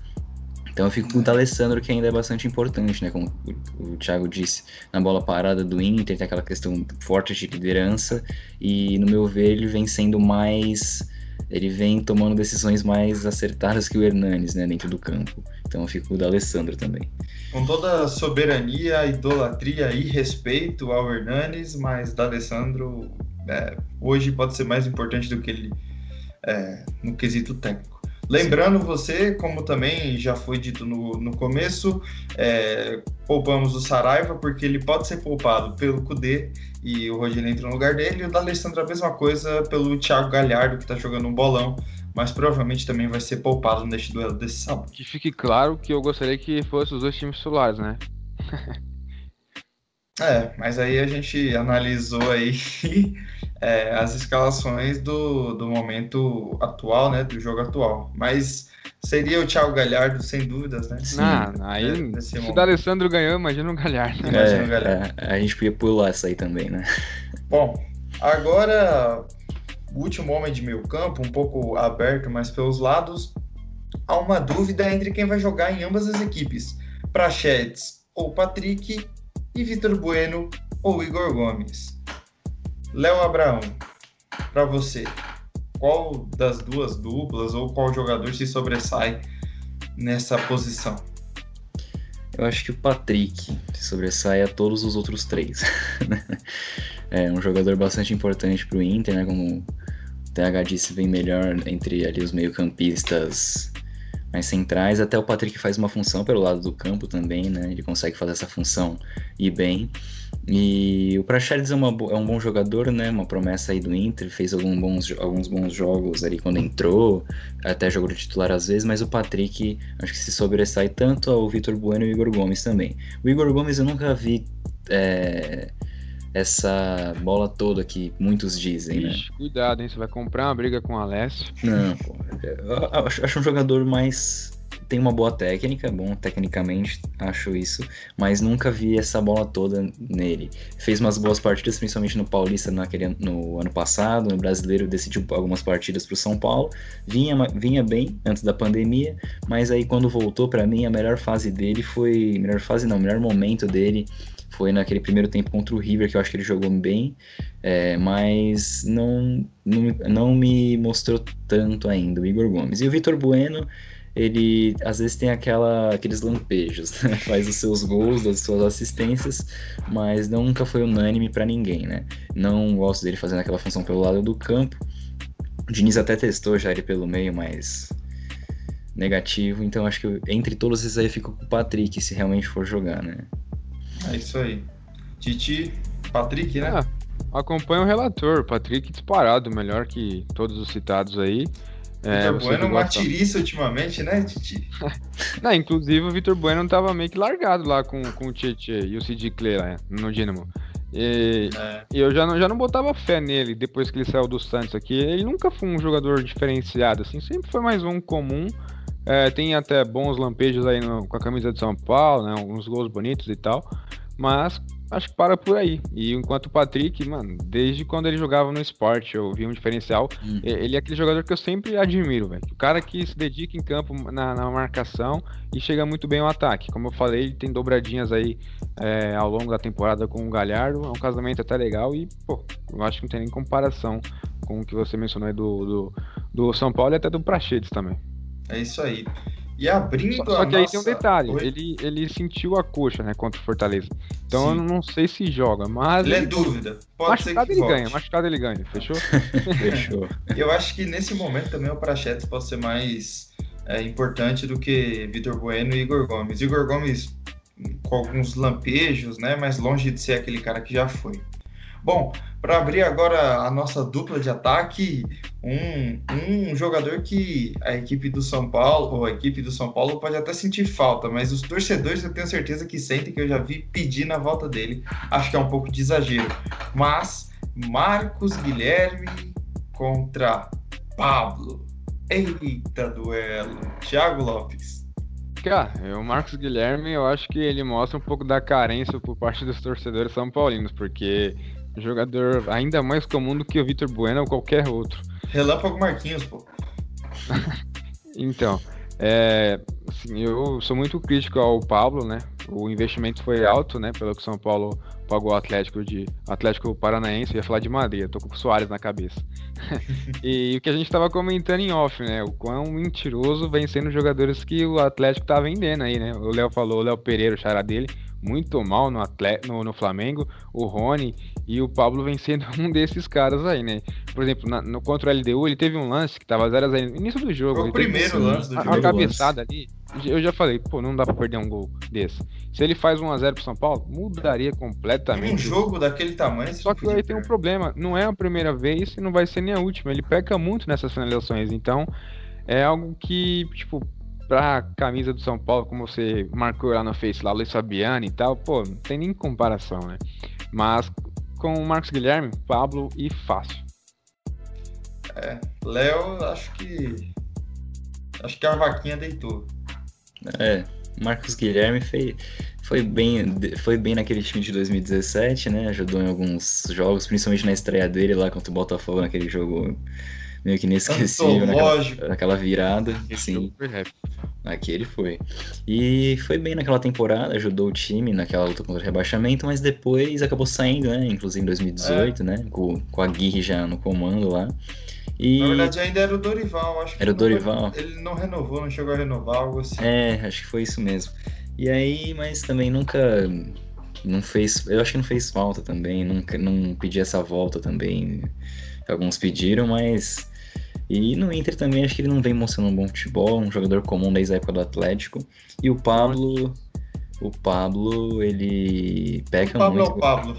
Então eu fico com o D'Alessandro, que ainda é bastante importante, né? Como o Thiago disse, na bola parada do Inter, tem aquela questão forte de liderança, e no meu ver ele vem sendo mais. Ele vem tomando decisões mais acertadas que o Hernanes, né, dentro do campo. Então eu fico com o D'Alessandro também. Com toda a soberania, idolatria e respeito ao Hernanes, mas D'Alessandro é, hoje pode ser mais importante do que ele é, no quesito técnico. Lembrando você, como também já foi dito no, no começo, é, poupamos o Saraiva porque ele pode ser poupado pelo Cudê e o Rogério entra no lugar dele. E o da Alessandro a mesma coisa pelo Thiago Galhardo, que está jogando um bolão, mas provavelmente também vai ser poupado neste duelo desse sábado. Que fique claro que eu gostaria que fossem os dois times titulares, né? é, mas aí a gente analisou aí é, as escalações do, do momento atual, né? Do jogo atual. Mas seria o Thiago Galhardo, sem dúvidas, né? Sim. Não, aí, se o D'Alessandro ganhou, imagina o Galhardo. Né? Imagina o Galhardo. É, a gente podia pular essa aí também, né? Bom, agora o último homem de meio campo, um pouco aberto, mas pelos lados, há uma dúvida entre quem vai jogar em ambas as equipes. Prachetes ou Patrick e Vitor Bueno ou Igor Gomes. Léo Abraão, para você, qual das duas duplas ou qual jogador se sobressai nessa posição? Eu acho que o Patrick se sobressai a todos os outros três. é um jogador bastante importante para o Inter, né? Como o TH disse, vem melhor entre ali os meio-campistas mais centrais. Até o Patrick faz uma função pelo lado do campo também, né? Ele consegue fazer essa função e bem. E o Praxedes é, uma, é um bom jogador, né? Uma promessa aí do Inter, fez alguns bons, alguns bons jogos ali quando entrou, até jogou de titular às vezes, mas o Patrick acho que se sobressai tanto ao Vitor Bueno e o Igor Gomes também. O Igor Gomes eu nunca vi é, essa bola toda que muitos dizem, né? Ixi, né? Cuidado, hein? Você vai comprar uma briga com o Alessio. Não, pô. Eu acho, acho um jogador mais tem uma boa técnica, bom tecnicamente, acho isso, mas nunca vi essa bola toda nele. Fez umas boas partidas, principalmente no Paulista naquele, no ano passado, no Brasileiro decidiu algumas partidas para o São Paulo, vinha, vinha bem antes da pandemia, mas aí quando voltou para mim a melhor fase dele foi, melhor fase não, melhor momento dele foi naquele primeiro tempo contra o River, que eu acho que ele jogou bem, é, mas não, não, não me mostrou tanto ainda o Igor Gomes. E o Vitor Bueno, ele às vezes tem aquela, aqueles lampejos, né? faz os seus gols, as suas assistências, mas nunca foi unânime para ninguém, né? Não gosto dele fazendo aquela função pelo lado do campo. O Diniz até testou já ele pelo meio, mas negativo, então acho que entre todos esses aí fica com o Patrick, se realmente for jogar, né? É isso aí. Titi, Patrick, né? Ah, acompanha o relator, Patrick disparado, melhor que todos os citados aí. É, Vitor Bueno martiriça ultimamente, né, Titi? não, inclusive o Vitor Bueno tava meio que largado lá com, com o Tietchan e o Sid Clay lá no Dynamo. E, é. e, eu já não, já não botava fé nele depois que ele saiu do Santos aqui. Ele nunca foi um jogador diferenciado, assim, sempre foi mais um comum. É, tem até bons lampejos aí no, com a camisa de São Paulo, né, uns gols bonitos e tal. Mas acho que para por aí. E enquanto o Patrick, mano, desde quando ele jogava no esporte, eu vi um diferencial. Hum. Ele é aquele jogador que eu sempre admiro, velho. O cara que se dedica em campo na, na, marcação e chega muito bem ao ataque. Como eu falei, ele tem dobradinhas aí é, ao longo da temporada com o Galhardo. É um casamento até legal e, pô, eu acho que não tem nem comparação com o que você mencionou aí do, do, do São Paulo e até do Prachedes também. É isso aí. E abrindo só, só que aí nossa... tem um detalhe, ele, ele sentiu a coxa, né, contra o Fortaleza. Então Sim. eu não sei se joga, mas... Ele, é dúvida. Pode machucado ser que ele volte. ganha, machucado ele ganha, fechou? fechou. Eu acho que nesse momento também o Prachetes pode ser mais é, importante do que Vitor Bueno e Igor Gomes. Igor Gomes com alguns lampejos, né, mas longe de ser aquele cara que já foi. Bom, para abrir agora a nossa dupla de ataque, um, um jogador que a equipe do São Paulo, ou a equipe do São Paulo pode até sentir falta, mas os torcedores eu tenho certeza que sentem que eu já vi pedir na volta dele. Acho que é um pouco de exagero. Mas Marcos Guilherme contra Pablo. Eita duelo. Thiago Lopes. Cara, o Marcos Guilherme, eu acho que ele mostra um pouco da carência por parte dos torcedores são paulinos, porque Jogador ainda mais comum do que o Vitor Bueno ou qualquer outro. Relâmpago Marquinhos, pô. então, é, assim, eu sou muito crítico ao Pablo, né? O investimento foi alto, né? Pelo que São Paulo pagou o Atlético de Atlético Paranaense, eu ia falar de Madeira, tô com o Soares na cabeça. e o que a gente estava comentando em off, né? O quão mentiroso vem sendo os jogadores que o Atlético tá vendendo aí, né? O Léo falou, o Léo Pereira, o chará dele, muito mal no, atleta, no, no, Flamengo, o Rony e o Pablo vem sendo um desses caras aí, né? Por exemplo, na, no, contra o LDU, ele teve um lance que tava 0 a 0 no início do jogo. Foi o primeiro lance do a, jogo. A cabeçada ali, eu já falei, pô, não dá pra perder um gol desse. Se ele faz 1 a 0 pro São Paulo, mudaria completamente. Um jogo daquele tamanho. Só que aí tem um problema, não é a primeira vez e não vai ser nem a última. Ele peca muito nessas finalizações, então é algo que, tipo, pra camisa do São Paulo, como você marcou lá no Face, lá, Luiz Fabiani e tal, pô, não tem nem comparação, né? Mas com o Marcos Guilherme, Pablo e fácil. É, Léo, acho que. Acho que a vaquinha deitou. É, Marcos Guilherme foi, foi, bem, foi bem naquele time de 2017, né? Ajudou em alguns jogos, principalmente na estreia dele lá contra o Botafogo, naquele jogo meio que inesquecível naquela, naquela virada. Sim. Aqui ele foi. E foi bem naquela temporada, ajudou o time naquela luta contra o rebaixamento, mas depois acabou saindo, né? Inclusive em 2018, é. né? Com, com a Guirre já no comando lá. E... Na verdade, ainda era o Dorival, acho que. Era o Dorival. Foi, ele não renovou, não chegou a renovar, algo assim. É, acho que foi isso mesmo. E aí, mas também nunca. Não fez. Eu acho que não fez falta também. Nunca, não pedi essa volta também. Alguns pediram, mas e no Inter também acho que ele não vem mostrando um bom futebol, um jogador comum desde a época do Atlético. E o Pablo, o Pablo, ele peca o Pablo muito. É o Pablo.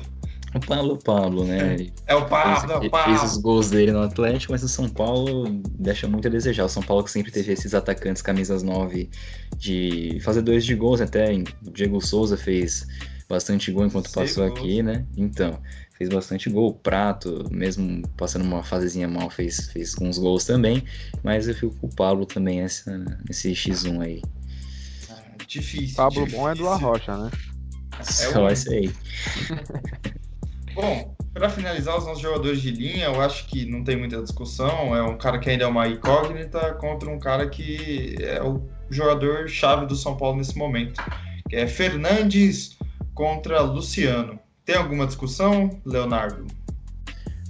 O Pablo, o Pablo, né? Ele é o Pablo, fez, é o Pablo. fez os gols dele no Atlético, mas o São Paulo deixa muito a desejar. O São Paulo que sempre teve esses atacantes camisas 9 de fazer dois de gols, até o Diego Souza fez bastante gol enquanto passou gols. aqui, né? Então, fez bastante gol. O Prato, mesmo passando uma fasezinha mal, fez, fez uns gols também. Mas eu fico com o Pablo também essa, nesse X1 aí. Ah, difícil. Pablo difícil. bom é do Arrocha, né? É Só esse aí. bom, para finalizar os nossos jogadores de linha, eu acho que não tem muita discussão. É um cara que ainda é uma incógnita contra um cara que é o jogador chave do São Paulo nesse momento, que é Fernandes contra Luciano. Tem alguma discussão, Leonardo?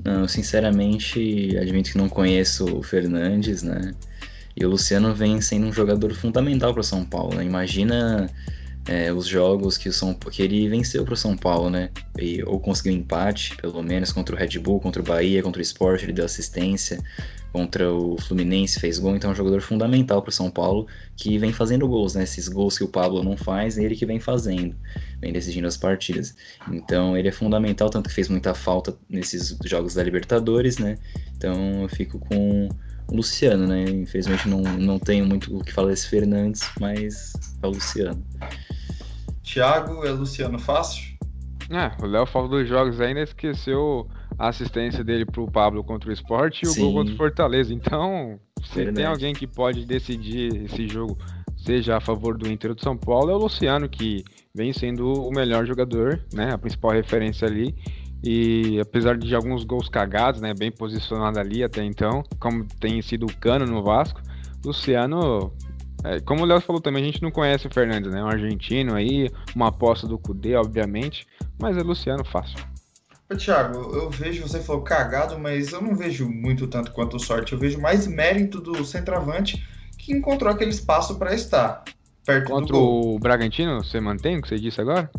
Não, sinceramente, admito que não conheço o Fernandes, né? E o Luciano vem sendo um jogador fundamental para o São Paulo. Né? Imagina é, os jogos que, o São, que ele venceu para o São Paulo, né? E, ou conseguiu empate, pelo menos, contra o Red Bull, contra o Bahia, contra o Sport, ele deu assistência. Contra o Fluminense fez gol, então é um jogador fundamental para o São Paulo que vem fazendo gols, né? Esses gols que o Pablo não faz, é ele que vem fazendo, vem decidindo as partidas. Então ele é fundamental, tanto que fez muita falta nesses jogos da Libertadores, né? Então eu fico com o Luciano, né? Infelizmente não, não tenho muito o que falar desse Fernandes, mas é o Luciano. Thiago, é Luciano fácil? É, o Léo falou dos jogos ainda esqueceu a assistência dele pro Pablo contra o Sport e o Sim. gol contra o Fortaleza. Então, se Verdade. tem alguém que pode decidir esse jogo, seja a favor do Inter ou do São Paulo, é o Luciano, que vem sendo o melhor jogador, né? A principal referência ali. E apesar de alguns gols cagados, né? Bem posicionado ali até então, como tem sido o Cano no Vasco, Luciano. é, como o Léo falou também, a gente não conhece o Fernandes, né? Um argentino aí, uma aposta do Cudê, obviamente, mas é Luciano fácil. Ô, Thiago, eu vejo, você falou cagado, mas eu não vejo muito tanto quanto sorte. Eu vejo mais mérito do centroavante que encontrou aquele espaço para estar perto Contra o Bragantino, você mantém o que você disse agora?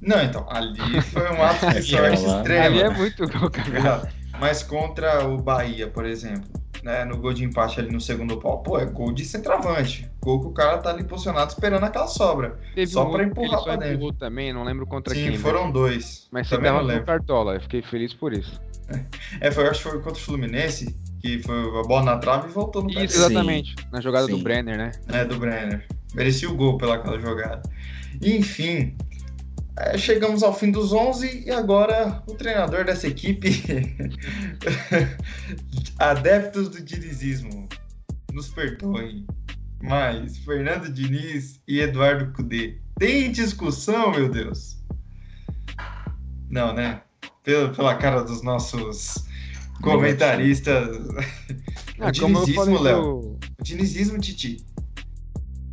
Não, então, ali foi um ato de sorte lá. extrema. Ali é muito gol cagado. Mas contra o Bahia, por exemplo, né, no gol de empate ali no segundo pau, pô, é gol de centroavante. Gol que o cara tá ali posicionado esperando aquela sobra. Teve Só um que empurrar pra dentro. também, não lembro contra Sim, quem. foram dois. Mas você Também não tava no lembro. Cartola, eu fiquei feliz por isso. É, foi, acho que foi contra o Fluminense, que foi a bola na trave e voltou no pé Isso, exatamente. Na jogada do Sim. Brenner, né? É, do Brenner. Merecia o gol pelaquela jogada. Enfim, é, chegamos ao fim dos 11 e agora o treinador dessa equipe, adeptos do dinizismo, nos perdoem, mas Fernando Diniz e Eduardo Cudê, tem discussão, meu Deus? Não, né? Pela, pela cara dos nossos comentaristas. Ah, o dinizismo, Léo. O dinizismo, Titi.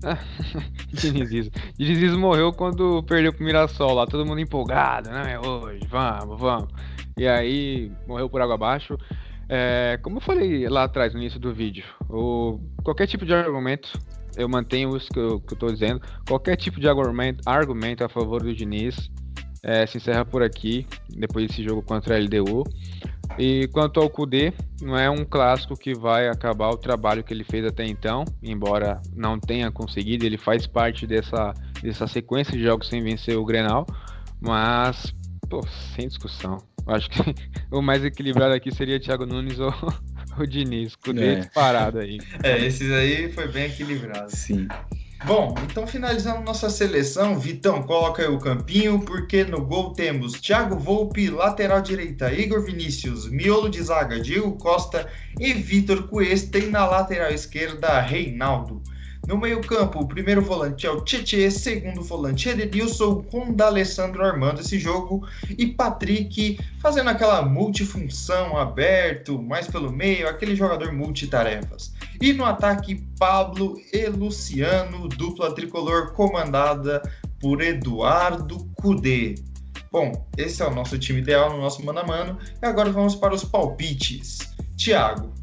Dinizismo. Dinizismo morreu quando perdeu pro Mirassol lá, todo mundo empolgado, né? Hoje, vamos, vamos. E aí morreu por água abaixo. É, como eu falei lá atrás no início do vídeo, o, qualquer tipo de argumento, eu mantenho isso que eu, que eu tô dizendo, qualquer tipo de argumento, argumento a favor do Diniz é, se encerra por aqui, depois desse jogo contra a LDU. E quanto ao Kudê, não é um clássico que vai acabar o trabalho que ele fez até então, embora não tenha conseguido, ele faz parte dessa, dessa sequência de jogos sem vencer o Grenal, mas, pô, sem discussão. Acho que o mais equilibrado aqui seria Thiago Nunes ou o Diniz, Kudê É. disparado aí. É, esses aí foi bem equilibrado. Sim. Bom, então finalizando nossa seleção, Vitão, coloca aí o campinho, porque no gol temos Thiago Volpe, lateral direita, Igor Vinícius, miolo de zaga, Diego Costa e Vitor Cuesta, e na lateral esquerda, Reinaldo. No meio-campo, o primeiro volante é o Tietê, segundo volante Edenilson, com D'Alessandro armando esse jogo e Patrick fazendo aquela multifunção aberto, mais pelo meio, aquele jogador multitarefas. E no ataque, Pablo e Luciano, dupla tricolor comandada por Eduardo Cudê. Bom, esse é o nosso time ideal no nosso mano a mano. E agora vamos para os palpites. Thiago,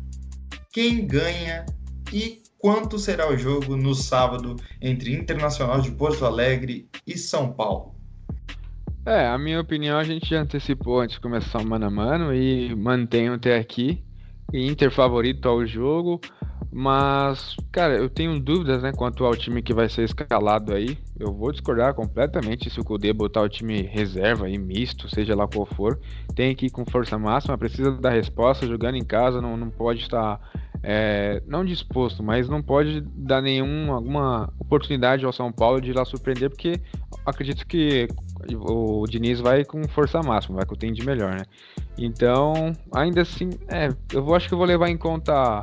quem ganha e quanto será o jogo no sábado entre Internacional de Porto Alegre e São Paulo? É, a minha opinião a gente já antecipou antes de começar o mano a mano e mantenho até aqui. Inter favorito ao jogo, mas, cara, eu tenho dúvidas, né, quanto ao time que vai ser escalado aí. Eu vou discordar completamente se o Kudê botar o time reserva aí, misto, seja lá qual for. Tem que ir com força máxima, precisa dar resposta, jogando em casa, não, não pode estar, é, não disposto, mas não pode dar nenhuma alguma oportunidade ao São Paulo de ir lá surpreender, porque acredito que o Diniz vai com força máxima, vai com o tem de melhor, né? Então, ainda assim, é, eu vou, acho que eu vou levar em conta.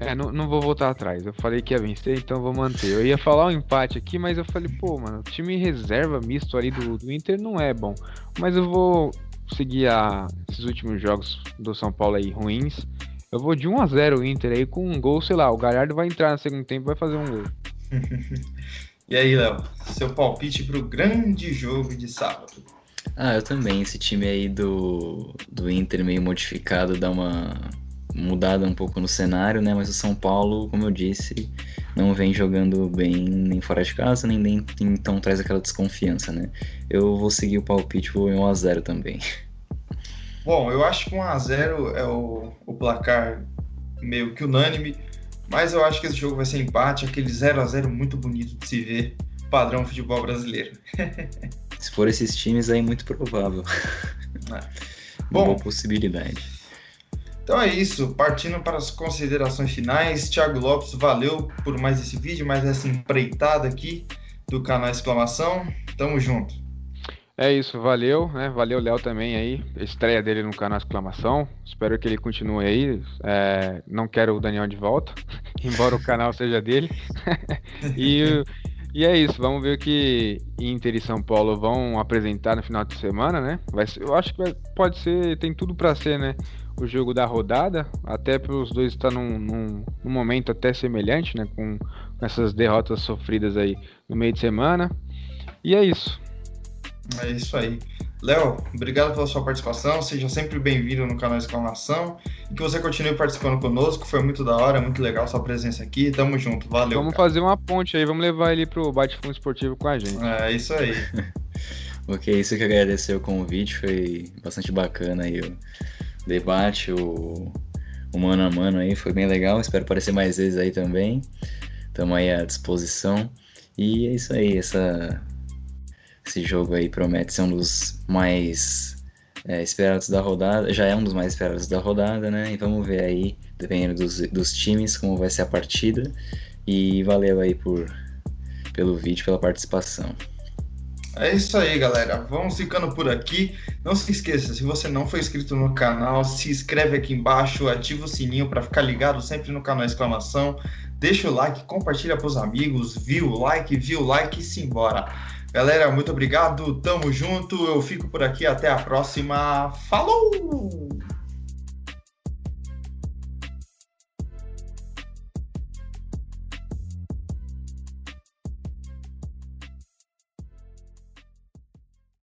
É, não, não vou voltar atrás. Eu falei que ia vencer, então vou manter. Eu ia falar um empate aqui, mas eu falei, pô, mano, o time reserva misto ali do, do Inter não é bom. Mas eu vou seguir a, esses últimos jogos do São Paulo aí ruins. Eu vou de 1 a 0 o Inter aí com um gol, sei lá, o Galhardo vai entrar no segundo tempo e vai fazer um gol. E aí, Léo, seu palpite para o grande jogo de sábado? Ah, eu também. Esse time aí do, do Inter meio modificado dá uma, mudada um pouco no cenário, né? Mas o São Paulo, como eu disse, não vem jogando bem nem fora de casa, nem dentro, então traz aquela desconfiança, né? Eu vou seguir o palpite, vou em 1x0 também. Bom, eu acho que 1x0 é o, o placar meio que unânime, mas eu acho que esse jogo vai ser empate, aquele 0 a 0 muito bonito de se ver, padrão futebol brasileiro. se for esses times aí, muito provável. É. Bom, boa possibilidade. Então é isso, partindo para as considerações finais. Thiago Lopes, valeu por mais esse vídeo, mais essa empreitada aqui do canal Exclamação. Tamo junto. É isso, valeu, né? Valeu, Léo, também aí. Estreia dele no canal Exclamação. Espero que ele continue aí. É, não quero o Daniel de volta, embora o canal seja dele. e, e é isso, vamos ver o que Inter e São Paulo vão apresentar no final de semana, né? Vai ser, eu acho que vai, pode ser, tem tudo para ser, né? o jogo da rodada, até para os dois estar num, num, num, momento até semelhante, né? Com, com essas derrotas sofridas aí no meio de semana. E é isso. É isso aí. Léo, obrigado pela sua participação. Seja sempre bem-vindo no canal Exclamação. E que você continue participando conosco. Foi muito da hora, muito legal sua presença aqui. Tamo junto. Valeu. Vamos cara. fazer uma ponte aí. Vamos levar ele pro Bate-Fundo Esportivo com a gente. É isso aí. ok, isso que agradecer o convite. Foi bastante bacana aí debate, o, o mano a mano aí, foi bem legal. Espero aparecer mais vezes aí também. Estamos aí à disposição. E é isso aí, essa, esse jogo aí promete ser um dos mais é, esperados da rodada. Já é um dos mais esperados da rodada, né? E vamos ver aí, dependendo dos, dos times, como vai ser a partida. E valeu aí por, pelo vídeo, pela participação. É isso aí, galera. Vamos ficando por aqui. Não se esqueça, se você não for inscrito no canal, se inscreve aqui embaixo, ativa o sininho para ficar ligado sempre no canal exclamação. Deixa o like, compartilha para os amigos, viu o like, viu o like e simbora. Galera, muito obrigado, tamo junto. Eu fico por aqui, até a próxima. Falou!